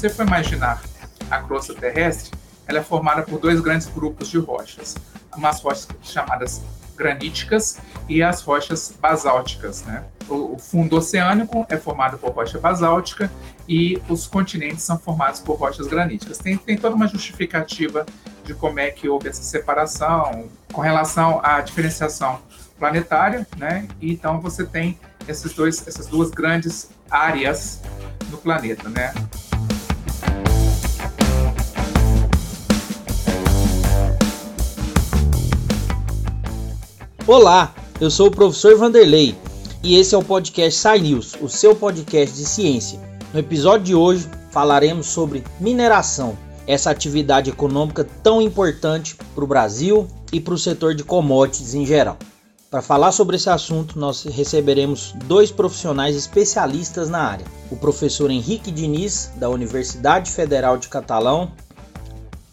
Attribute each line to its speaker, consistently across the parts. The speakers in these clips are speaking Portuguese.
Speaker 1: você for imaginar a crosta terrestre, ela é formada por dois grandes grupos de rochas. Umas rochas chamadas graníticas e as rochas basálticas. Né? O, fundo oceânico é formado por rocha basáltica e os continentes são formados por rochas graníticas. Tem, tem toda uma justificativa de como é que houve essa separação com relação à diferenciação planetária, né? Então você tem esses dois, essas duas grandes áreas no planeta, né?
Speaker 2: Olá, eu sou o professor Vanderlei e esse é o podcast Sci News, o seu podcast de ciência. No episódio de hoje falaremos sobre mineração, essa atividade econômica tão importante para o Brasil e para o setor de commodities em geral. Para falar sobre esse assunto, nós receberemos dois profissionais especialistas na área: o professor Henrique Diniz, da Universidade Federal de Catalão.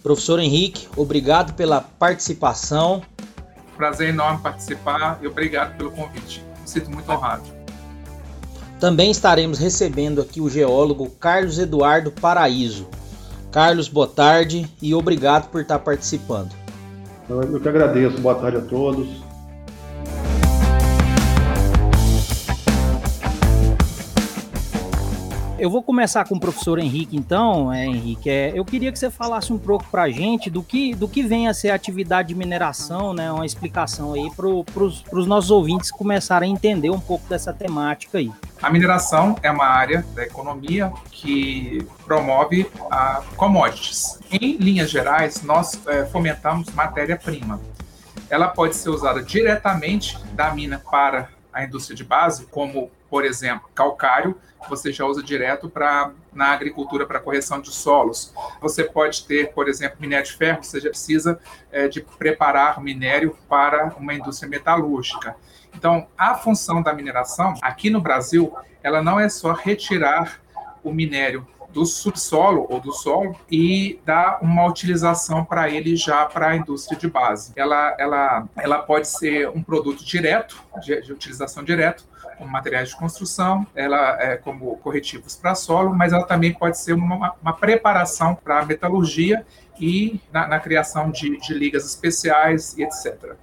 Speaker 2: Professor Henrique, obrigado pela participação
Speaker 1: Prazer enorme participar e obrigado pelo convite. Me sinto muito honrado.
Speaker 2: Também estaremos recebendo aqui o geólogo Carlos Eduardo Paraíso. Carlos, boa tarde e obrigado por estar participando.
Speaker 3: Eu que agradeço. Boa tarde a todos.
Speaker 2: Eu vou começar com o professor Henrique, então, é, Henrique. É, eu queria que você falasse um pouco para a gente do que, do que vem a ser a atividade de mineração, né? Uma explicação aí para os nossos ouvintes começarem a entender um pouco dessa temática aí.
Speaker 1: A mineração é uma área da economia que promove a commodities. Em linhas gerais, nós é, fomentamos matéria-prima. Ela pode ser usada diretamente da mina para a indústria de base, como, por exemplo, calcário, você já usa direto para na agricultura para correção de solos. Você pode ter, por exemplo, minério de ferro, você já precisa é, de preparar minério para uma indústria metalúrgica. Então, a função da mineração aqui no Brasil, ela não é só retirar o minério do subsolo ou do solo e dar uma utilização para ele já para a indústria de base. Ela, ela, ela pode ser um produto direto, de, de utilização direto, como materiais de construção, ela é como corretivos para solo, mas ela também pode ser uma, uma preparação para metalurgia e na, na criação de, de ligas especiais e etc.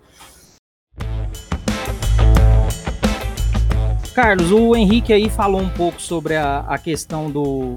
Speaker 2: Carlos, o Henrique aí falou um pouco sobre a, a questão do,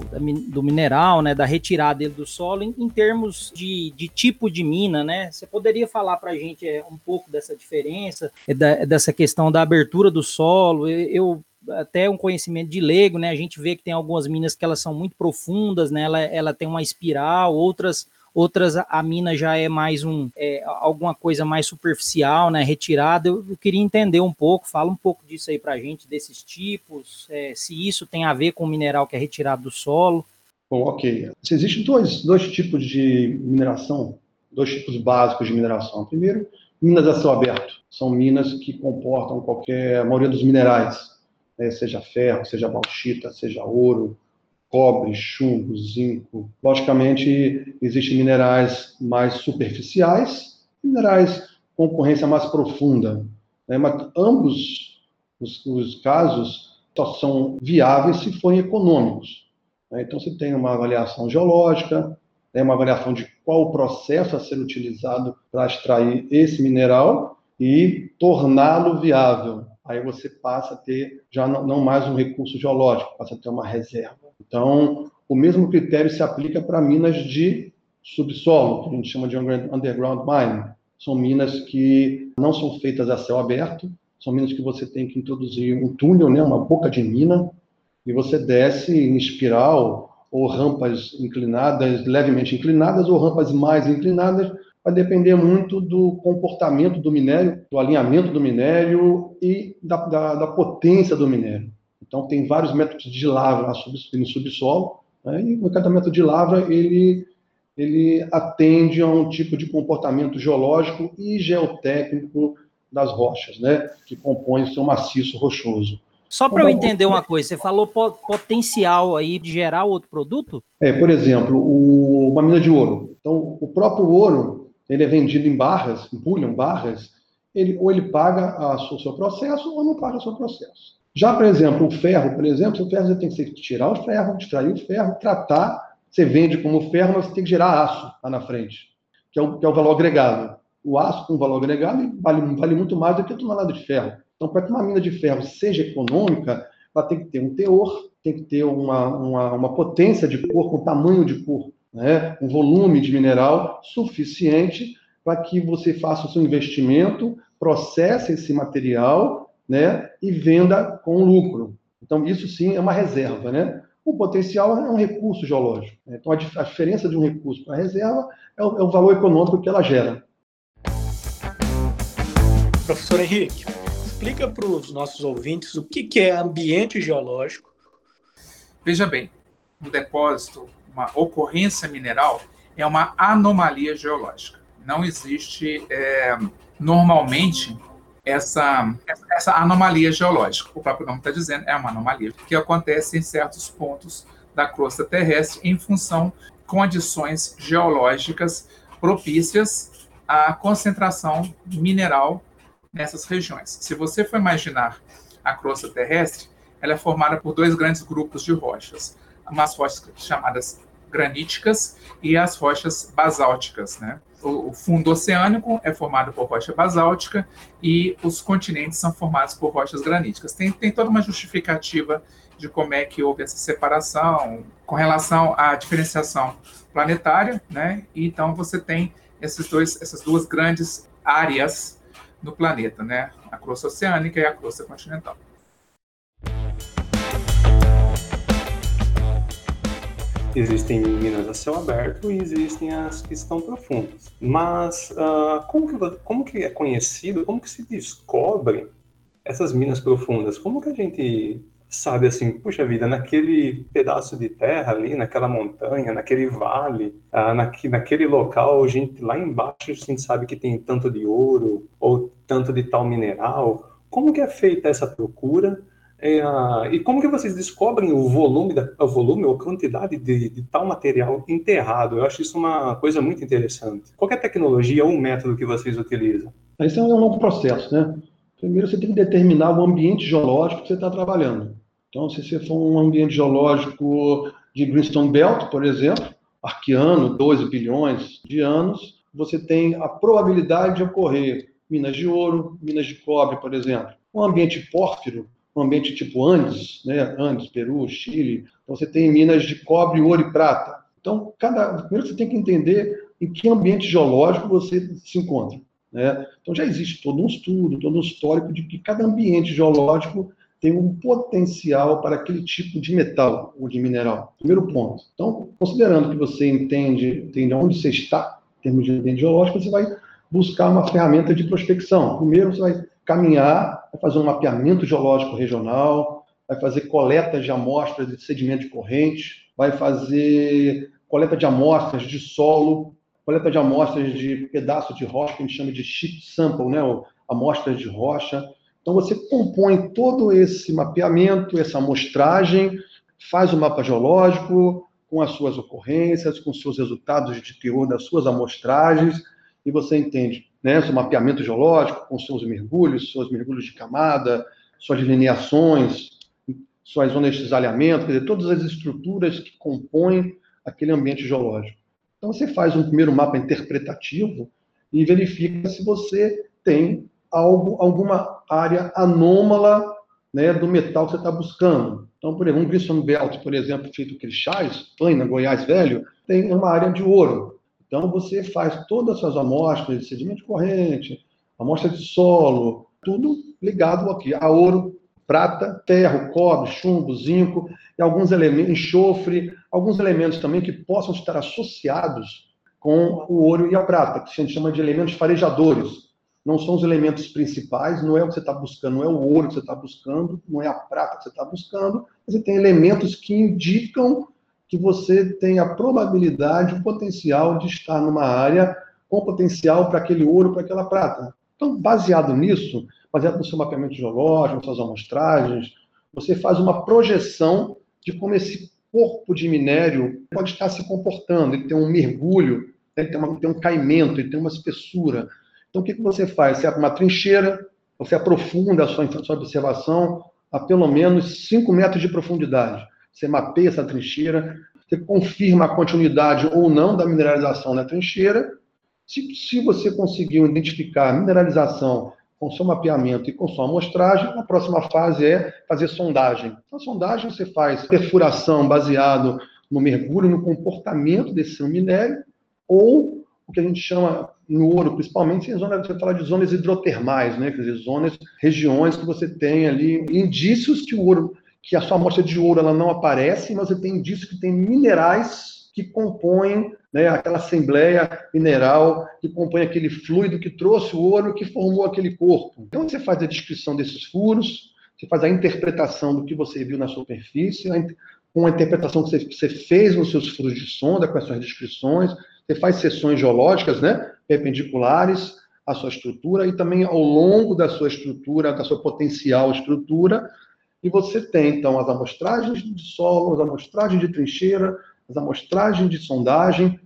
Speaker 2: do mineral, né, da retirada dele do solo, em, em termos de, de, tipo de mina, né? Você poderia falar para a gente é, um pouco dessa diferença, é, da, dessa questão da abertura do solo? Eu até um conhecimento de leigo, né? A gente vê que tem algumas minas que elas são muito profundas, né? Ela, ela tem uma espiral, outras outras a mina já é mais um é, alguma coisa mais superficial, né, retirada. Eu, eu, queria entender um pouco, fala um pouco disso aí para a gente, desses tipos, é, se isso tem a ver com o mineral que é retirado do solo.
Speaker 3: Bom, ok. Existem dois, dois tipos de mineração, dois tipos básicos de mineração. Primeiro, minas a céu aberto. São minas que comportam qualquer, a maioria dos minerais, né, seja ferro, seja bauxita, seja ouro, cobre, chumbo, zinco. Logicamente, existem minerais mais superficiais minerais com concorrência mais profunda. Né? Mas ambos os, os, casos só são viáveis se forem econômicos. Né? Então, você tem uma avaliação geológica, né? uma avaliação de qual o processo a ser utilizado para extrair esse mineral e torná-lo viável. Aí você passa a ter já não mais um recurso geológico, passa a ter uma reserva. Então, o mesmo critério se aplica para minas de subsolo, que a gente chama de underground mining. São minas que não são feitas a céu aberto, são minas que você tem que introduzir um túnel, né, uma boca de mina, e você desce em espiral ou rampas inclinadas, levemente inclinadas, ou rampas mais inclinadas, vai depender muito do comportamento do minério, do alinhamento do minério e da, da, da potência do minério. Então, tem vários métodos de lavra no subsolo, né? e cada método de lavra ele, ele atende a um tipo de comportamento geológico e geotécnico das rochas, né? que compõem o seu maciço rochoso.
Speaker 2: Só para eu entender uma coisa, você falou potencial aí de gerar outro produto?
Speaker 3: É, por exemplo, o, uma mina de ouro. Então, o próprio ouro, ele é vendido em barras, em bullion, barras, ele, ou ele paga a, o seu processo ou não paga o seu processo. Já, por exemplo, o ferro, por exemplo, o ferro você tem que tirar o ferro, extrair o ferro, tratar, você vende como ferro, mas você tem que gerar aço lá na frente, que é o, que é o valor agregado. O aço com valor agregado vale, vale muito mais do que a tonelada de ferro. Então, para que uma mina de ferro seja econômica, ela tem que ter um teor, tem que ter uma, uma, uma potência de cor, com tamanho de cor, né? um volume de mineral suficiente para que você faça o seu investimento, processe esse material né? e venda com lucro. Então, isso sim é uma reserva. Né? O potencial é um recurso geológico. Né? Então, a, a, diferença de um recurso para a reserva é o, é o valor econômico que ela gera.
Speaker 4: Professor Henrique, explica para os nossos ouvintes o que, que é ambiente geológico.
Speaker 1: Veja bem, um depósito, uma ocorrência mineral, é uma anomalia geológica. Não existe é, normalmente essa, essa anomalia geológica. O próprio nome está dizendo, é uma anomalia, que acontece em certos pontos da crosta terrestre em função condições geológicas propícias à concentração mineral nessas regiões. Se você for imaginar a crosta terrestre, ela é formada por dois grandes grupos de rochas, umas rochas chamadas graníticas e as rochas basálticas, né? O fundo oceânico é formado por rocha basáltica e os continentes são formados por rochas graníticas. Tem, tem toda uma justificativa de como é que houve essa separação com relação à diferenciação planetária, né? Então você tem esses dois, essas duas grandes áreas no planeta, né? A crosta oceânica e a crosta continental.
Speaker 5: Existem minas a céu aberto e existem as que estão profundas. Mas uh, como, que, como que é conhecido, como que se descobre essas minas profundas? Como que a gente sabe assim, puxa vida, naquele pedaço de terra ali, naquela montanha, naquele vale, uh, naque, naquele local, a gente, lá embaixo a gente sabe que tem tanto de ouro ou tanto de tal mineral. Como que é feita essa procura? É, e como que vocês descobrem o volume, da, o volume ou quantidade de, de, tal material enterrado? Eu acho isso uma coisa muito interessante. Qual é a tecnologia ou método que vocês utilizam?
Speaker 3: Isso é um longo processo, né? Primeiro você tem que determinar o ambiente geológico que você está trabalhando. Então, se você for um ambiente geológico de Greenstone Belt, por exemplo, arqueano, 12 bilhões de anos, você tem a probabilidade de ocorrer minas de ouro, minas de cobre, por exemplo. Um ambiente pórfiro, um ambiente tipo Andes, né? Andes, Peru, Chile. Então, você tem minas de cobre, ouro e prata. Então, cada, primeiro você tem que entender em que ambiente geológico você se encontra. Né? Então, já existe todo um estudo, todo um histórico de que cada ambiente geológico tem um potencial para aquele tipo de metal ou de mineral. Primeiro ponto. Então, considerando que você entende, entende onde você está, em termos de ambiente geológico, você vai buscar uma ferramenta de prospecção. Primeiro, você vai caminhar, vai fazer um mapeamento geológico regional, vai fazer coleta de amostras de sedimento de corrente, vai fazer coleta de amostras de solo, coleta de amostras de pedaço de rocha, que a gente chama de chip sample, né? amostras de rocha. Então, você compõe todo esse mapeamento, essa amostragem, faz o mapa geológico com as suas ocorrências, com os seus resultados de teor das suas amostragens, e você entende né, seu mapeamento geológico, com seus mergulhos, seus mergulhos de camada, suas delineações, suas zonas de cisalhamento, quer dizer, todas as estruturas que compõem aquele ambiente geológico. Então, você faz um primeiro mapa interpretativo e verifica se você tem algo, alguma área anômala né, do metal que você está buscando. Então, por exemplo, um Grissom Belt, por exemplo, feito em Crixás, Plana, Goiás Velho, tem uma área de ouro. Então, você faz todas as suas amostras de sedimento corrente, amostra de solo, tudo ligado aqui a ouro, prata, ferro, cobre, chumbo, zinco e alguns elementos, enxofre, alguns elementos também que possam estar associados com o ouro e a prata, que a gente chama de elementos farejadores. Não são os elementos principais, não é o que você está buscando, não é o ouro que você está buscando, não é a prata que você está buscando, você tem elementos que indicam que você tem a probabilidade, o potencial de estar numa área com potencial para aquele ouro, para aquela prata. Então, baseado nisso, baseado no seu mapeamento geológico, nas suas amostragens, você faz uma projeção de como esse corpo de minério pode estar se comportando. Ele tem um mergulho, ele tem, uma, tem um caimento, ele tem uma espessura. Então, o que, que você faz? Você abre uma trincheira, você aprofunda a sua, a sua observação a pelo menos 5 metros de profundidade. Você mapeia essa trincheira, você confirma a continuidade ou não da mineralização na trincheira. Se, se você conseguiu identificar a mineralização com seu mapeamento e com sua amostragem, a próxima fase é fazer sondagem. A sondagem você faz perfuração baseado no mergulho, no comportamento desse minério, ou o que a gente chama no ouro, principalmente, em zona, você fala de zonas hidrotermais, né? Quer dizer, zonas, regiões que você tem ali indícios que o ouro, que a sua amostra de ouro ela não aparece, mas você tem indícios que tem minerais que compõem né, aquela assembleia mineral que compõe aquele fluido que trouxe o ouro que formou aquele corpo. Então você faz a descrição desses furos, você faz a interpretação do que você viu na superfície, com a interpretação que você fez nos seus furos de sonda, com as suas descrições, você faz sessões geológicas, né, perpendiculares à sua estrutura e também ao longo da sua estrutura, da sua potencial estrutura, e você tem, então, as amostragens de solo, as amostragens de trincheira, as amostragens de sondagem.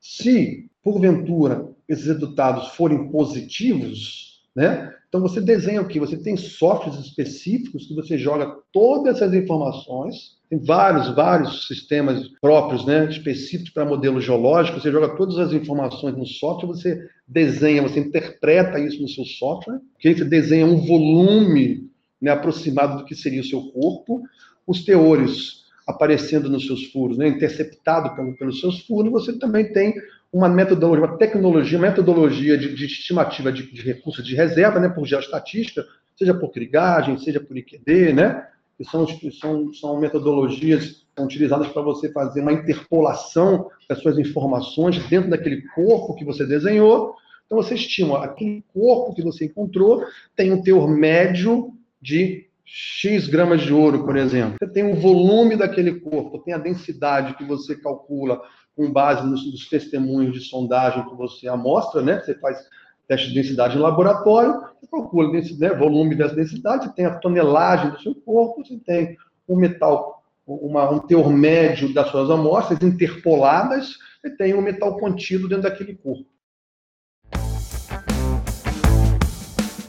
Speaker 3: Se, porventura, esses resultados forem positivos, né, então você desenha o que? Você tem softwares específicos que você joga todas essas informações tem vários, vários sistemas próprios, né, específicos para modelo geológico. Você joga todas as informações no software, você desenha, você interpreta isso no seu software, que você desenha um volume né, aproximado do que seria o seu corpo, os teores aparecendo nos seus furos, né, interceptado pelo, pelos seus furos, você também tem uma metodologia, uma tecnologia, uma metodologia de, de estimativa de, de recursos de reserva, né, por geoestatística, seja por crigagem, seja por IQD, né, que são, são, são metodologias utilizadas para você fazer uma interpolação das suas informações dentro daquele corpo que você desenhou. Então, você estima aquele corpo que você encontrou tem um teor médio de X gramas de ouro, por exemplo. Você tem o volume daquele corpo, tem a densidade que você calcula com base nos, nos testemunhos de sondagem que você amostra, né? Você faz teste de densidade em laboratório, você calcula o né, volume dessa densidade, você tem a tonelagem do seu corpo, você tem um metal, uma, um teor médio das suas amostras interpoladas, e tem um metal contido dentro daquele corpo.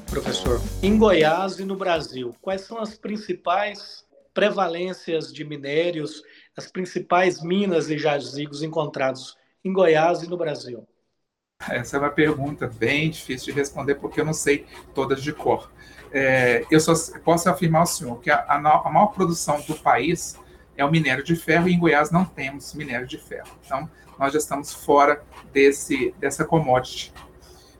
Speaker 4: Professor, em Goiás e no Brasil, quais são as principais prevalências de minérios, as principais minas e jazigos encontrados em Goiás e no Brasil?
Speaker 1: Essa é uma pergunta bem difícil de responder, porque eu não sei todas de cor. É, eu só posso afirmar ao senhor que a, a, maior produção do país é o minério de ferro, e em Goiás não temos minério de ferro. Então, nós já estamos fora desse, dessa commodity,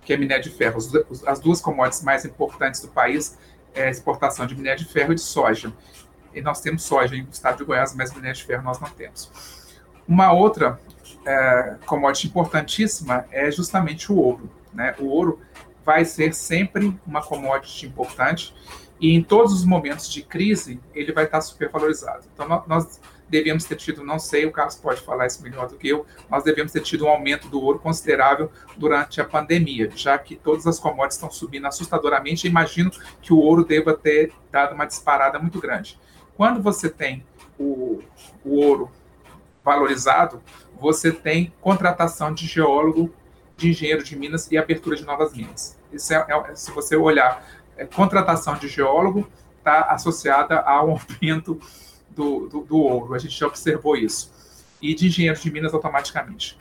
Speaker 1: que é minério de ferro. As duas commodities mais importantes do país é a exportação de minério de ferro e de soja. E nós temos soja no estado de Goiás, mas minério de ferro nós não temos. Uma outra é, commodity importantíssima é justamente o ouro. Né? O ouro vai ser sempre uma commodity importante e em todos os momentos de crise ele vai estar supervalorizado. Então nós devemos ter tido, não sei, o Carlos pode falar isso melhor do que eu, nós devemos ter tido um aumento do ouro considerável durante a pandemia, já que todas as commodities estão subindo assustadoramente. Imagino que o ouro deva ter dado uma disparada muito grande. Quando você tem o, o ouro valorizado, você tem contratação de geólogo, de engenheiro de minas e abertura de novas minas. Isso é, é se você olhar, é, contratação de geólogo está associada ao aumento do, do, do, ouro. A gente já observou isso. E de engenheiro de minas automaticamente.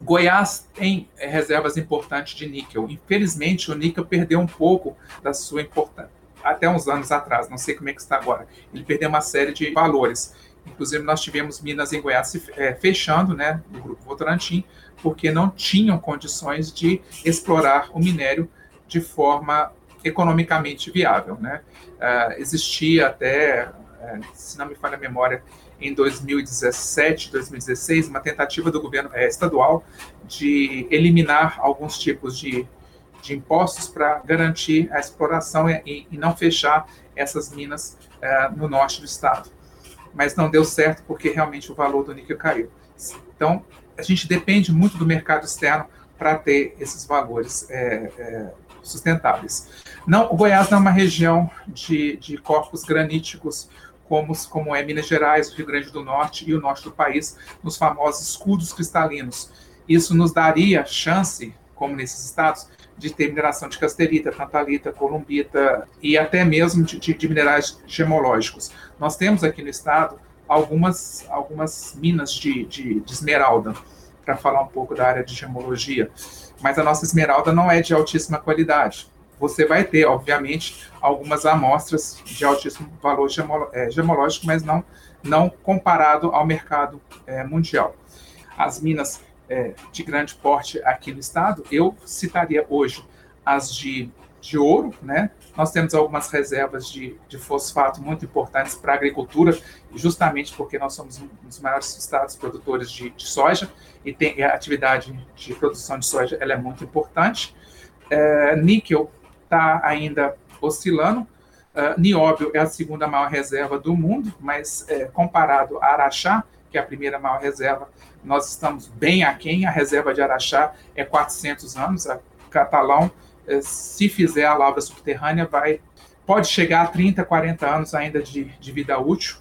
Speaker 1: Goiás tem reservas importantes de níquel. Infelizmente, o níquel perdeu um pouco da sua importância. Até uns anos atrás, não sei como é que está agora. Ele perdeu uma série de valores. Inclusive, nós tivemos minas em Goiás é, fechando, né, do Grupo Votorantim, porque não tinham condições de explorar o minério de forma economicamente viável. Né? Uh, existia até, se não me falha a memória, em 2017, 2016, uma tentativa do governo uh, estadual de eliminar alguns tipos de, de impostos para garantir a exploração e, e, não fechar essas minas no norte do estado mas não deu certo porque realmente o valor do níquel caiu. Então, a gente depende muito do mercado externo para ter esses valores é, é, sustentáveis. Não, o Goiás não é uma região de, de corpos graníticos como, como é Minas Gerais, Rio Grande do Norte e o norte do país, nos famosos escudos cristalinos. Isso nos daria chance, como nesses estados, de ter mineração de casterita, tantalita, columbita e até mesmo de, de, de minerais gemológicos. Nós temos aqui no estado algumas, algumas minas de, de, de esmeralda, para falar um pouco da área de gemologia. Mas a nossa esmeralda não é de altíssima qualidade. Você vai ter, obviamente, algumas amostras de altíssimo valor é, gemológico, mas não, não comparado ao mercado é, mundial. As minas é, de grande porte aqui no estado, eu citaria hoje as de, de ouro, né? Nós temos algumas reservas de, de fosfato muito importantes para a agricultura, justamente porque nós somos um dos maiores estados produtores de, de soja e tem, a atividade de produção de soja ela é muito importante. É, níquel está ainda oscilando. Uh, nióbio é a segunda maior reserva do mundo, mas é, comparado a Araxá, que é a primeira maior reserva, nós estamos bem aquém. A reserva de Araxá é 400 anos. A Catalão é, se fizer a lavra subterrânea, vai pode chegar a 30, 40 anos ainda de, de vida útil.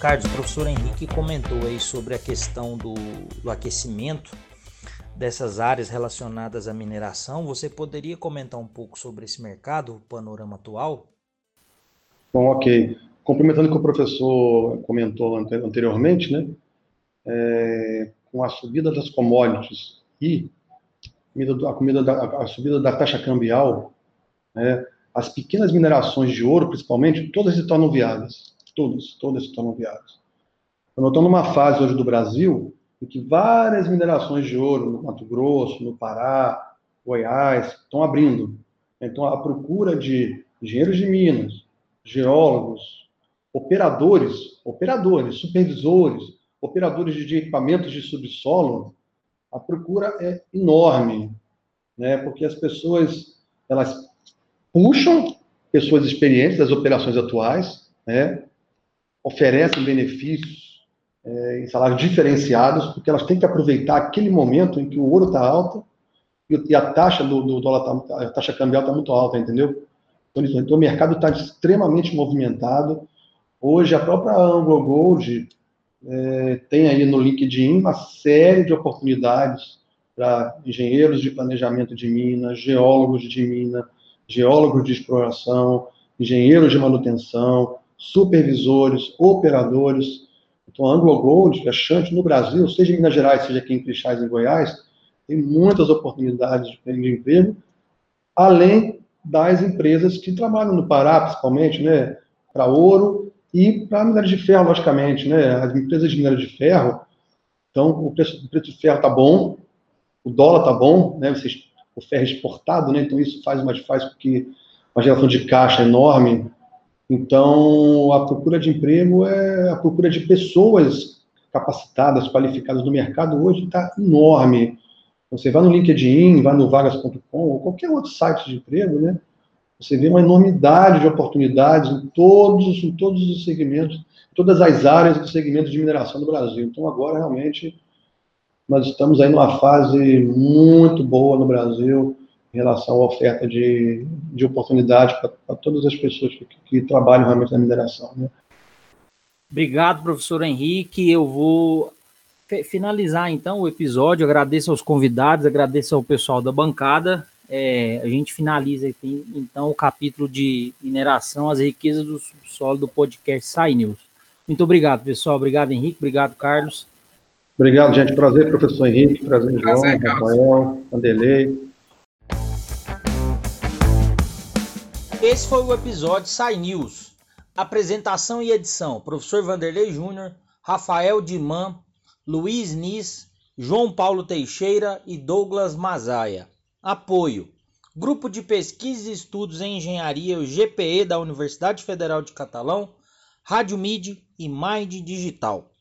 Speaker 2: Carlos, o professor Henrique comentou aí sobre a questão do, do aquecimento dessas áreas relacionadas à mineração. Você poderia comentar um pouco sobre esse mercado, o panorama atual?
Speaker 3: Bom, ok. Complementando o que o professor comentou anteriormente, né? É, com a subida das commodities e a, comida da, a subida da taxa cambial, né, as pequenas minerações de ouro, principalmente, todas se tornam viáveis. Todas, todas se tornam viáveis. Então, nós estamos numa fase hoje do Brasil em que várias minerações de ouro no Mato Grosso, no Pará, Goiás, estão abrindo. Então, a procura de engenheiros de minas, geólogos, operadores, operadores, supervisores, operadores de equipamentos de subsolo, a procura é enorme, né? Porque as pessoas elas puxam pessoas experientes das operações atuais, né? Oferecem benefícios é, em salários diferenciados, porque elas têm que aproveitar aquele momento em que o ouro está alto e a taxa do, do dólar, tá, a taxa cambial está muito alta, entendeu? Então, então o mercado está extremamente movimentado. Hoje a própria Anglo Gold é, tem aí no LinkedIn uma série de oportunidades para engenheiros de planejamento de minas, geólogos de mina, geólogos de exploração, engenheiros de manutenção, supervisores, operadores. Então, a Anglo Gold, a Chante no Brasil, seja em Minas Gerais, seja aqui em Crixás, em Goiás, tem muitas oportunidades de emprego, além das empresas que trabalham no Pará, principalmente, né, para ouro e para minério de ferro, logicamente, né? As empresas de minério de ferro, então o preço, o preço de ferro está bom, o dólar está bom, né? Vocês, o ferro é exportado, né? Então isso faz uma faz com que uma geração de caixa enorme. Então a procura de emprego é a procura de pessoas capacitadas, qualificadas no mercado hoje está enorme. Você vai no LinkedIn, vai no vagas.com ou qualquer outro site de emprego, né? Você vê uma enormidade de oportunidades em todos, em todos os segmentos, todas as áreas do segmento de mineração do Brasil. Então, agora, realmente, nós estamos aí numa fase muito boa no Brasil em relação à oferta de, de oportunidade para todas as pessoas que, que, trabalham realmente na mineração. Né?
Speaker 2: Obrigado, professor Henrique. Eu vou finalizar então o episódio. Agradeço aos convidados, agradeço ao pessoal da bancada é, a gente finaliza aqui, então o capítulo de mineração, as riquezas do subsolo do podcast Sai News. Muito obrigado, pessoal. Obrigado, Henrique. Obrigado, Carlos.
Speaker 3: Obrigado, gente. Prazer, professor Henrique. Prazer, Prazer João, Rafael, Vanderlei.
Speaker 2: Esse foi o episódio Sai News. Apresentação e edição: Professor Vanderlei Júnior, Rafael Diman, Luiz Nis, João Paulo Teixeira e Douglas Mazaia. Apoio: Grupo de Pesquisa e Estudos em Engenharia, o GPE da Universidade Federal de Catalão, Rádio Mid e Mind Digital.